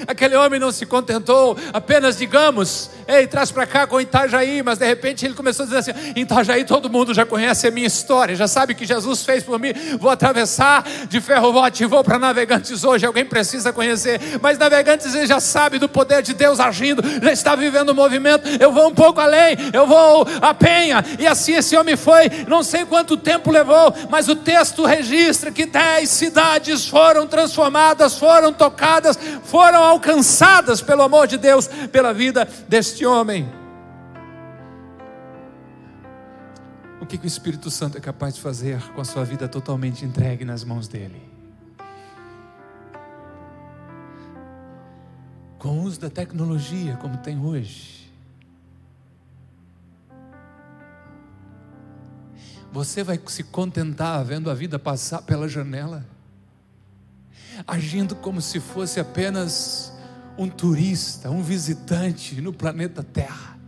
Aquele homem não se contentou apenas, digamos, ei, traz para cá com Itajaí, mas de repente ele começou a dizer assim: Itajaí todo mundo já conhece a minha história, já sabe que Jesus fez por mim. Vou atravessar de ferrovote e vou para Navegantes hoje. Alguém precisa conhecer, mas Navegantes ele já sabe do poder de Deus agindo, já está vivendo o movimento. Eu vou um pouco além, eu vou a Penha, e assim esse homem foi. Não sei quanto tempo levou, mas o texto registra que dez cidades foram transformadas, foram tocadas, foram foram alcançadas pelo amor de Deus, pela vida deste homem. O que, que o Espírito Santo é capaz de fazer com a sua vida totalmente entregue nas mãos dele? Com o uso da tecnologia como tem hoje. Você vai se contentar vendo a vida passar pela janela? Agindo como se fosse apenas um turista, um visitante no planeta Terra.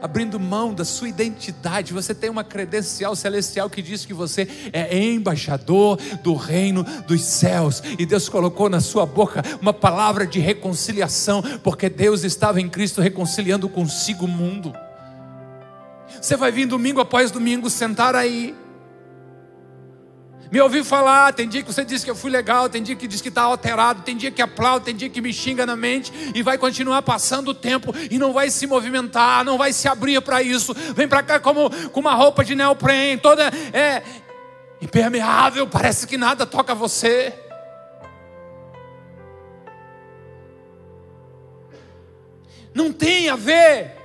Abrindo mão da sua identidade, você tem uma credencial celestial que diz que você é embaixador do reino dos céus, e Deus colocou na sua boca uma palavra de reconciliação, porque Deus estava em Cristo reconciliando consigo o mundo. Você vai vir domingo após domingo sentar aí, me ouvir falar, tem dia que você diz que eu fui legal, tem dia que diz que está alterado, tem dia que aplaude, tem dia que me xinga na mente e vai continuar passando o tempo e não vai se movimentar, não vai se abrir para isso. Vem para cá como com uma roupa de neoprene, toda é impermeável, parece que nada toca você. Não tem a ver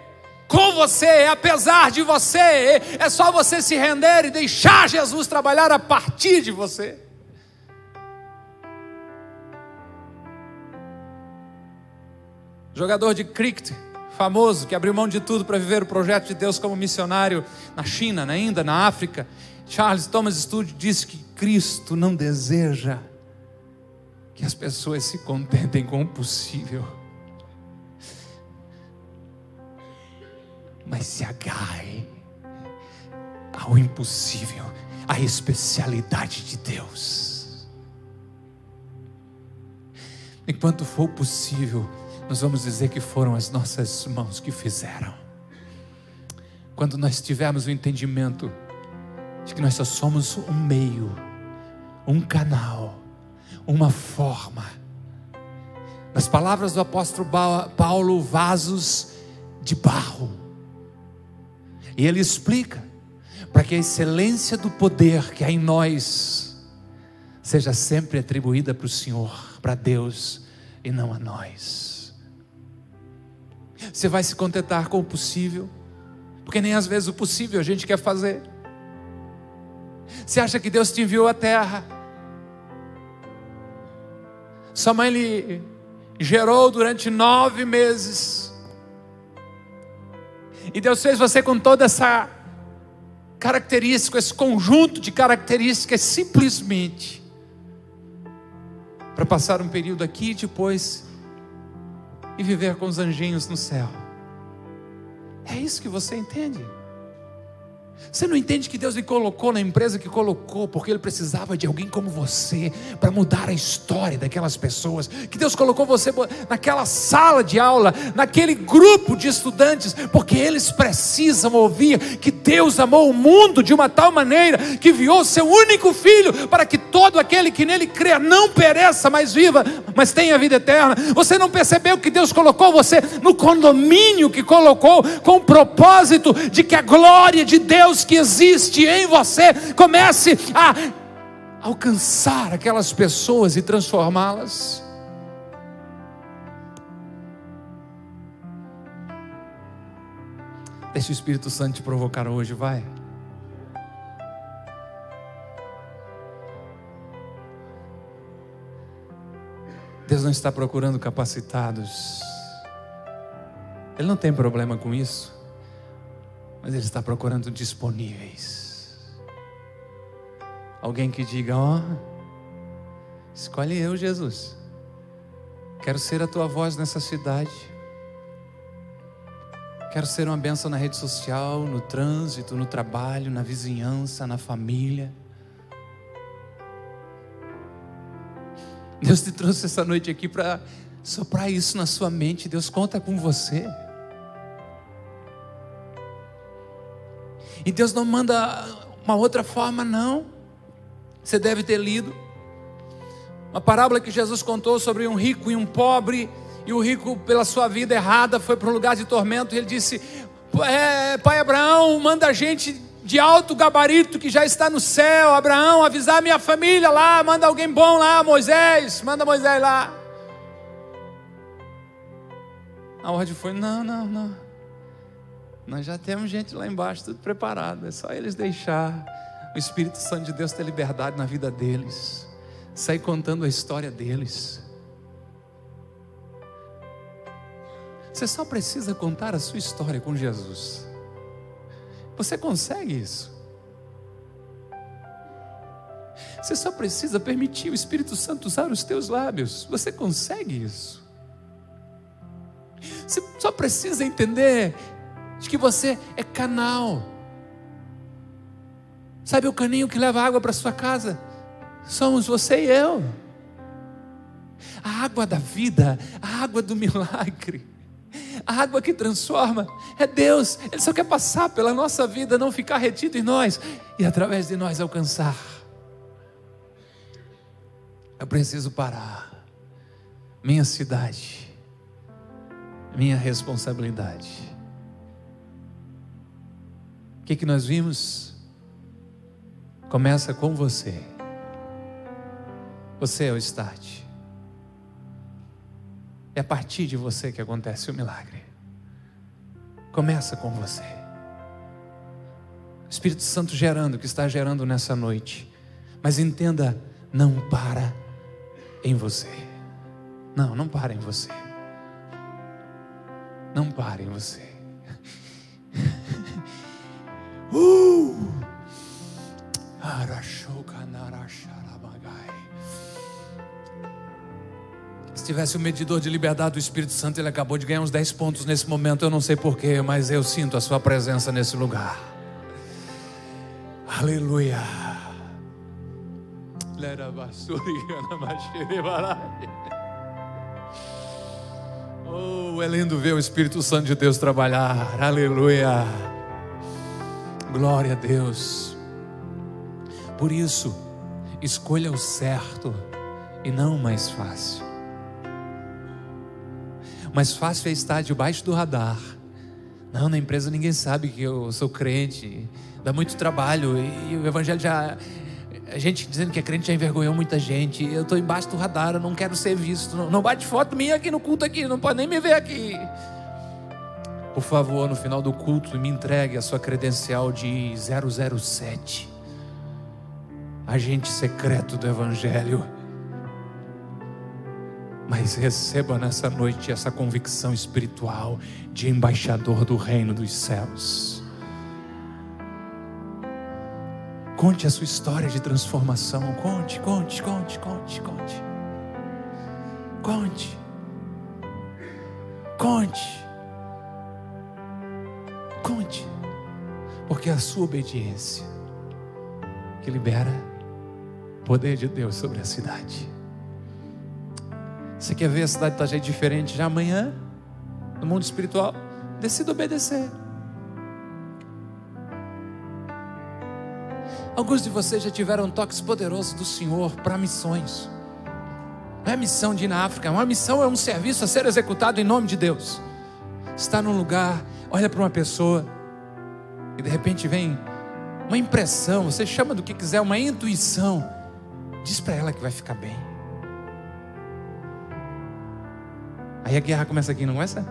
com você, apesar de você, é só você se render e deixar Jesus trabalhar a partir de você. Jogador de cricket famoso que abriu mão de tudo para viver o projeto de Deus como missionário na China, na Índia, na África. Charles Thomas Studd disse que Cristo não deseja que as pessoas se contentem com o possível. Mas se agarre ao impossível, à especialidade de Deus. Enquanto for possível, nós vamos dizer que foram as nossas mãos que fizeram. Quando nós tivermos o entendimento de que nós só somos um meio, um canal, uma forma. Nas palavras do apóstolo Paulo, vasos de barro e ele explica para que a excelência do poder que há em nós seja sempre atribuída para o Senhor, para Deus e não a nós. Você vai se contentar com o possível, porque nem às vezes o possível a gente quer fazer. Você acha que Deus te enviou à terra? Sua mãe lhe gerou durante nove meses e Deus fez você com toda essa característica, esse conjunto de características, simplesmente para passar um período aqui e depois e viver com os anjinhos no céu. É isso que você entende? Você não entende que Deus lhe colocou na empresa que colocou, porque Ele precisava de alguém como você para mudar a história daquelas pessoas. Que Deus colocou você naquela sala de aula, naquele grupo de estudantes, porque eles precisam ouvir que Deus amou o mundo de uma tal maneira que enviou seu único filho para que todo aquele que nele crê não pereça, mas viva, mas tenha vida eterna. Você não percebeu que Deus colocou você no condomínio que colocou com o propósito de que a glória de Deus Deus que existe em você comece a alcançar aquelas pessoas e transformá-las. Deixa o Espírito Santo te provocar hoje, vai. Deus não está procurando capacitados. Ele não tem problema com isso mas Ele está procurando disponíveis. Alguém que diga: Ó, oh, escolhe eu, Jesus. Quero ser a tua voz nessa cidade. Quero ser uma bênção na rede social, no trânsito, no trabalho, na vizinhança, na família. Deus te trouxe essa noite aqui para soprar isso na sua mente. Deus conta com você. E Deus não manda uma outra forma, não. Você deve ter lido. Uma parábola que Jesus contou sobre um rico e um pobre, e o rico, pela sua vida errada, foi para um lugar de tormento, e ele disse: é, Pai Abraão, manda a gente de alto gabarito que já está no céu, Abraão, avisar minha família lá, manda alguém bom lá, Moisés, manda Moisés lá. A ordem foi: não, não, não. Nós já temos gente lá embaixo, tudo preparado. É só eles deixar o Espírito Santo de Deus ter liberdade na vida deles. Sair contando a história deles. Você só precisa contar a sua história com Jesus. Você consegue isso. Você só precisa permitir o Espírito Santo usar os teus lábios. Você consegue isso. Você só precisa entender de que você é canal. Sabe o caninho que leva água para sua casa? Somos você e eu. A água da vida, a água do milagre, a água que transforma, é Deus. Ele só quer passar pela nossa vida, não ficar retido em nós e através de nós alcançar Eu preciso parar. Minha cidade, minha responsabilidade. Que, que nós vimos? Começa com você. Você é o start. É a partir de você que acontece o milagre. Começa com você. O Espírito Santo gerando que está gerando nessa noite. Mas entenda, não para em você. Não, não para em você. Não para em você. Uh! Se tivesse o um medidor de liberdade do Espírito Santo, ele acabou de ganhar uns 10 pontos nesse momento. Eu não sei porquê, mas eu sinto a sua presença nesse lugar. Aleluia. Oh, é lindo ver o Espírito Santo de Deus trabalhar. Aleluia. Glória a Deus. Por isso, escolha o certo e não o mais fácil. Mais fácil é estar debaixo do radar. Não, na empresa ninguém sabe que eu sou crente. Dá muito trabalho e o evangelho já a gente dizendo que é crente já envergonhou muita gente. Eu estou embaixo do radar, eu não quero ser visto. Não, não bate foto minha aqui no culto aqui, não pode nem me ver aqui. Por favor, no final do culto, me entregue a sua credencial de 007. Agente secreto do Evangelho. Mas receba nessa noite essa convicção espiritual de embaixador do reino dos céus. Conte a sua história de transformação. Conte, conte, conte, conte, conte. Conte. Conte. Conte. Porque é a sua obediência que libera o poder de Deus sobre a cidade. Você quer ver a cidade estar tá diferente já amanhã? No mundo espiritual? Decida obedecer. Alguns de vocês já tiveram toques poderosos do Senhor para missões. Não é missão de ir na África, uma missão é um serviço a ser executado em nome de Deus. Está num lugar, olha para uma pessoa e de repente vem uma impressão, você chama do que quiser, uma intuição. Diz para ela que vai ficar bem. Aí a guerra começa aqui, não começa?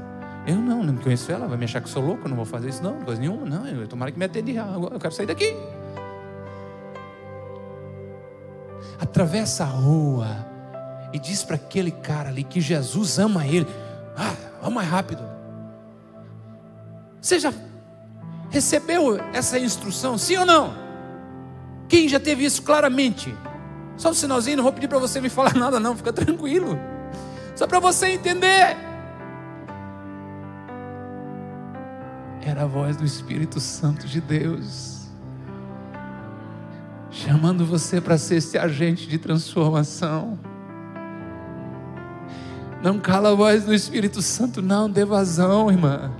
Eu não, não conheço ela, vai me achar que sou louco, não vou fazer isso, não, coisa nenhuma, não. Eu tomara que me atende, eu quero sair daqui. atravessa a rua e diz para aquele cara ali que Jesus ama ele. Ah, vamos mais rápido. Você já recebeu essa instrução, sim ou não? Quem já teve isso claramente? Só um sinalzinho, não vou pedir para você me falar nada, não, fica tranquilo. Só para você entender. Era a voz do Espírito Santo de Deus chamando você para ser esse agente de transformação. Não cala a voz do Espírito Santo, não, dê vazão, irmã.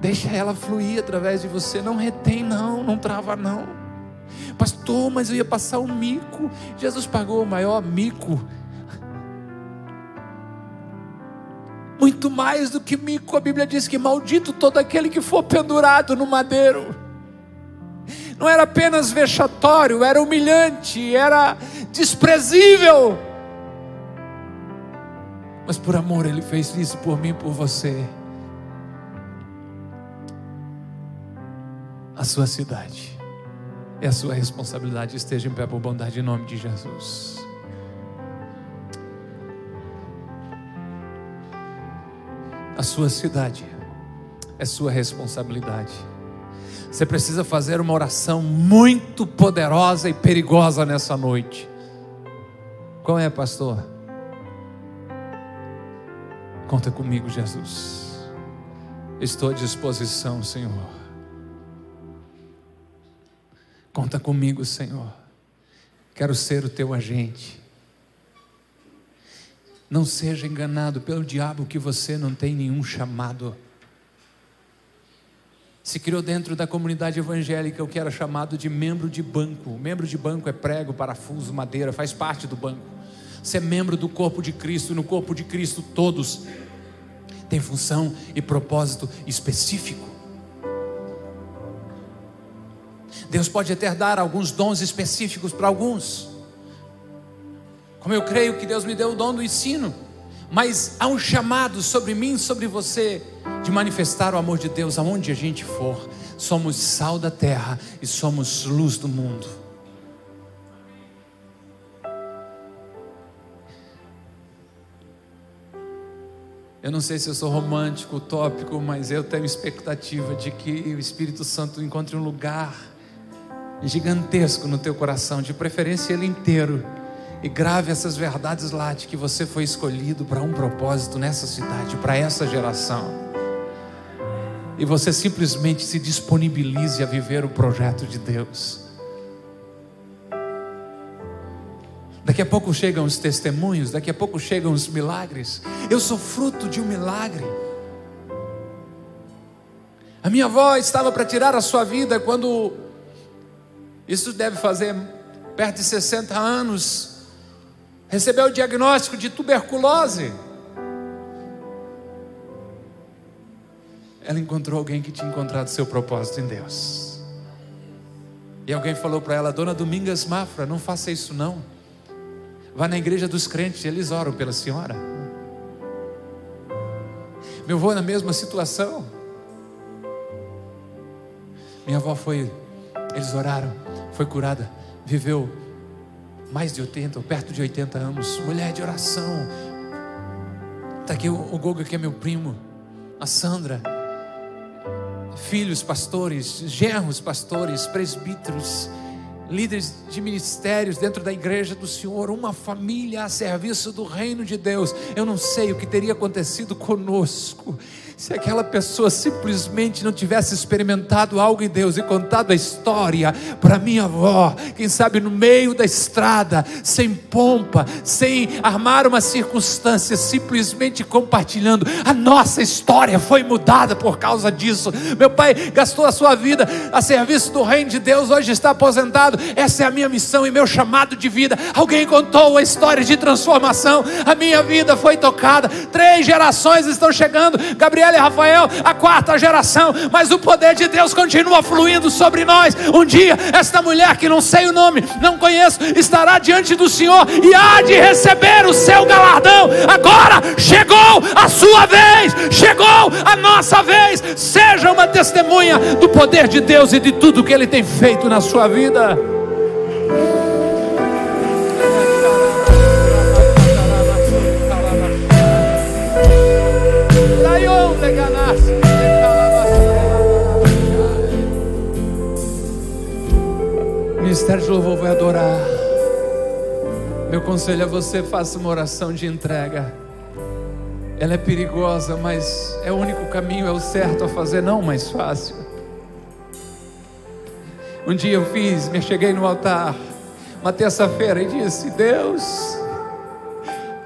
Deixa ela fluir através de você, não retém, não, não trava, não. Pastor, mas eu ia passar o um mico. Jesus pagou o maior mico. Muito mais do que mico, a Bíblia diz que maldito todo aquele que for pendurado no madeiro não era apenas vexatório, era humilhante, era desprezível. Mas por amor Ele fez isso por mim por você. A sua cidade é a sua responsabilidade. Esteja em pé por bondade em nome de Jesus. A sua cidade é sua responsabilidade. Você precisa fazer uma oração muito poderosa e perigosa nessa noite. Qual é, pastor? Conta comigo, Jesus. Estou à disposição, Senhor. Conta comigo, Senhor. Quero ser o teu agente. Não seja enganado pelo diabo que você não tem nenhum chamado. se criou dentro da comunidade evangélica o que era chamado de membro de banco. Membro de banco é prego, parafuso, madeira, faz parte do banco. Você é membro do corpo de Cristo, no corpo de Cristo todos têm função e propósito específico. Deus pode até dar alguns dons específicos para alguns. Como eu creio que Deus me deu o dom do ensino, mas há um chamado sobre mim, sobre você, de manifestar o amor de Deus aonde a gente for. Somos sal da terra e somos luz do mundo. Eu não sei se eu sou romântico, utópico, mas eu tenho expectativa de que o Espírito Santo encontre um lugar gigantesco no teu coração, de preferência ele inteiro, e grave essas verdades lá de que você foi escolhido para um propósito nessa cidade, para essa geração. E você simplesmente se disponibilize a viver o projeto de Deus. Daqui a pouco chegam os testemunhos, daqui a pouco chegam os milagres. Eu sou fruto de um milagre. A minha avó estava para tirar a sua vida quando, isso deve fazer perto de 60 anos, recebeu o diagnóstico de tuberculose. Ela encontrou alguém que tinha encontrado seu propósito em Deus. E alguém falou para ela, Dona Domingas Mafra, não faça isso não. Vá na igreja dos crentes, eles oram pela senhora. Meu avô na mesma situação. Minha avó foi, eles oraram, foi curada, viveu mais de 80, ou perto de 80 anos, mulher de oração. Está aqui o, o Goga, que é meu primo, a Sandra, filhos pastores, genros pastores, presbíteros, líderes de ministérios dentro da igreja do Senhor, uma família a serviço do reino de Deus. Eu não sei o que teria acontecido conosco se aquela pessoa simplesmente não tivesse experimentado algo em Deus e contado a história para minha avó, quem sabe no meio da estrada, sem pompa, sem armar uma circunstância, simplesmente compartilhando, a nossa história foi mudada por causa disso. Meu pai gastou a sua vida a serviço do reino de Deus, hoje está aposentado. Essa é a minha missão e meu chamado de vida. Alguém contou a história de transformação, a minha vida foi tocada. Três gerações estão chegando. Gabriel e Rafael, a quarta geração, mas o poder de Deus continua fluindo sobre nós. Um dia, esta mulher que não sei o nome, não conheço, estará diante do Senhor e há de receber o seu galardão. Agora chegou a sua vez, chegou a nossa vez. Seja uma testemunha do poder de Deus e de tudo que Ele tem feito na sua vida. Ministério de Louvor vai adorar. Meu conselho a você: faça uma oração de entrega. Ela é perigosa, mas é o único caminho, é o certo a fazer, não o mais fácil. Um dia eu fiz, me cheguei no altar, uma terça-feira, e disse: Deus,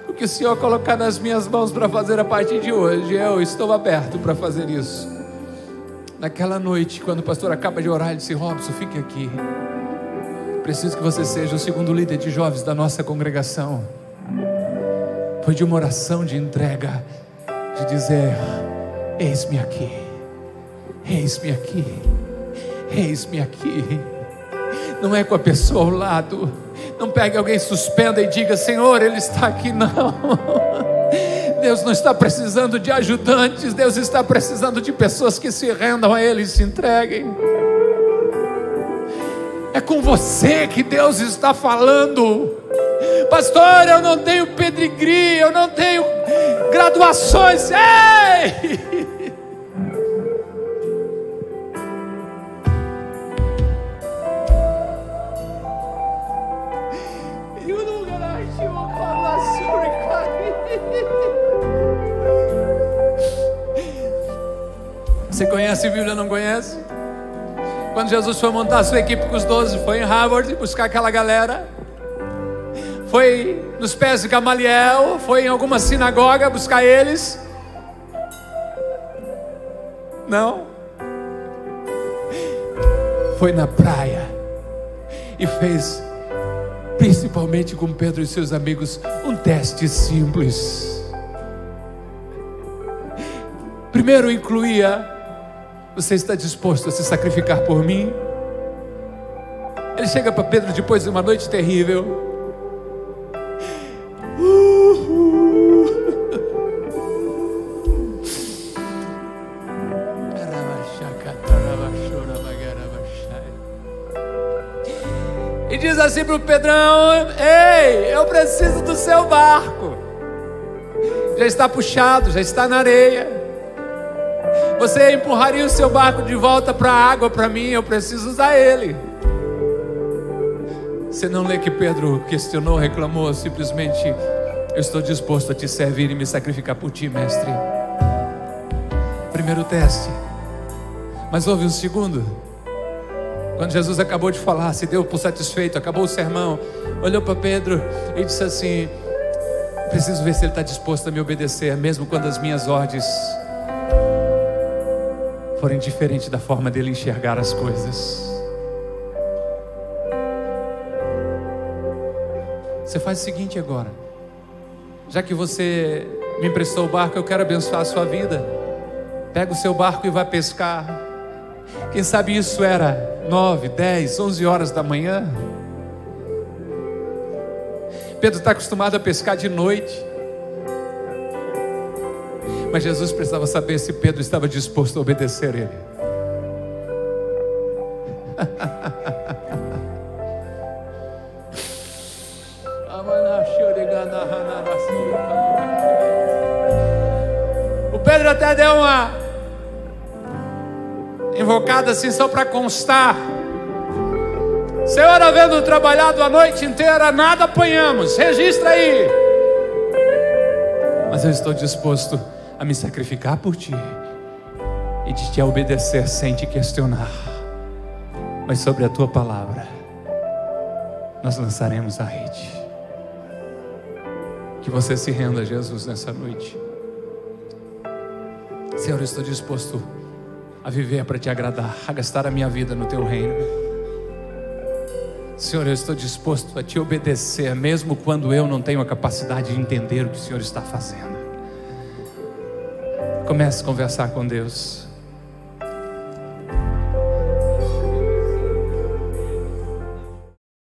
o que o Senhor colocar nas minhas mãos para fazer a partir de hoje, eu estou aberto para fazer isso. Naquela noite, quando o pastor acaba de orar, ele disse: Robson, fique aqui. Preciso que você seja o segundo líder de jovens da nossa congregação. Foi de uma oração de entrega, de dizer: Eis-me aqui, eis-me aqui, eis-me aqui. Não é com a pessoa ao lado. Não pegue alguém, suspenda e diga: Senhor, Ele está aqui. Não. Deus não está precisando de ajudantes, Deus está precisando de pessoas que se rendam a Ele e se entreguem. É com você que Deus está falando. Pastor, eu não tenho pedigree, eu não tenho graduações. Ei! Você conhece a Bíblia, não conhece? Quando Jesus foi montar a sua equipe com os doze, foi em Harvard buscar aquela galera. Foi nos pés de Gamaliel, foi em alguma sinagoga buscar eles. Não. foi na praia e fez, principalmente com Pedro e seus amigos, um teste simples. Primeiro incluía: Você está disposto a se sacrificar por mim? Ele chega para Pedro depois de uma noite terrível. E diz assim para o Pedrão: Ei, eu preciso do seu barco. Já está puxado, já está na areia. Você empurraria o seu barco de volta para a água para mim? Eu preciso usar ele. Você não lê que Pedro questionou, reclamou, simplesmente: Eu estou disposto a te servir e me sacrificar por ti, mestre. Primeiro teste. Mas houve um segundo. Quando Jesus acabou de falar, se deu por satisfeito, acabou o sermão, olhou para Pedro e disse assim: Preciso ver se ele está disposto a me obedecer, mesmo quando as minhas ordens forem diferentes da forma dele enxergar as coisas. Você faz o seguinte agora. Já que você me emprestou o barco, eu quero abençoar a sua vida. Pega o seu barco e vai pescar. Quem sabe isso era nove, dez, onze horas da manhã. Pedro está acostumado a pescar de noite. Mas Jesus precisava saber se Pedro estava disposto a obedecer ele. O Pedro até deu uma invocada assim só para constar. Senhor, havendo trabalhado a noite inteira, nada apanhamos. Registra aí. Mas eu estou disposto a me sacrificar por ti e de te obedecer sem te questionar. Mas sobre a tua palavra, nós lançaremos a rede. Que você se renda a Jesus nessa noite. Senhor, eu estou disposto a viver para te agradar, a gastar a minha vida no teu reino. Senhor, eu estou disposto a te obedecer, mesmo quando eu não tenho a capacidade de entender o que o Senhor está fazendo. Comece a conversar com Deus.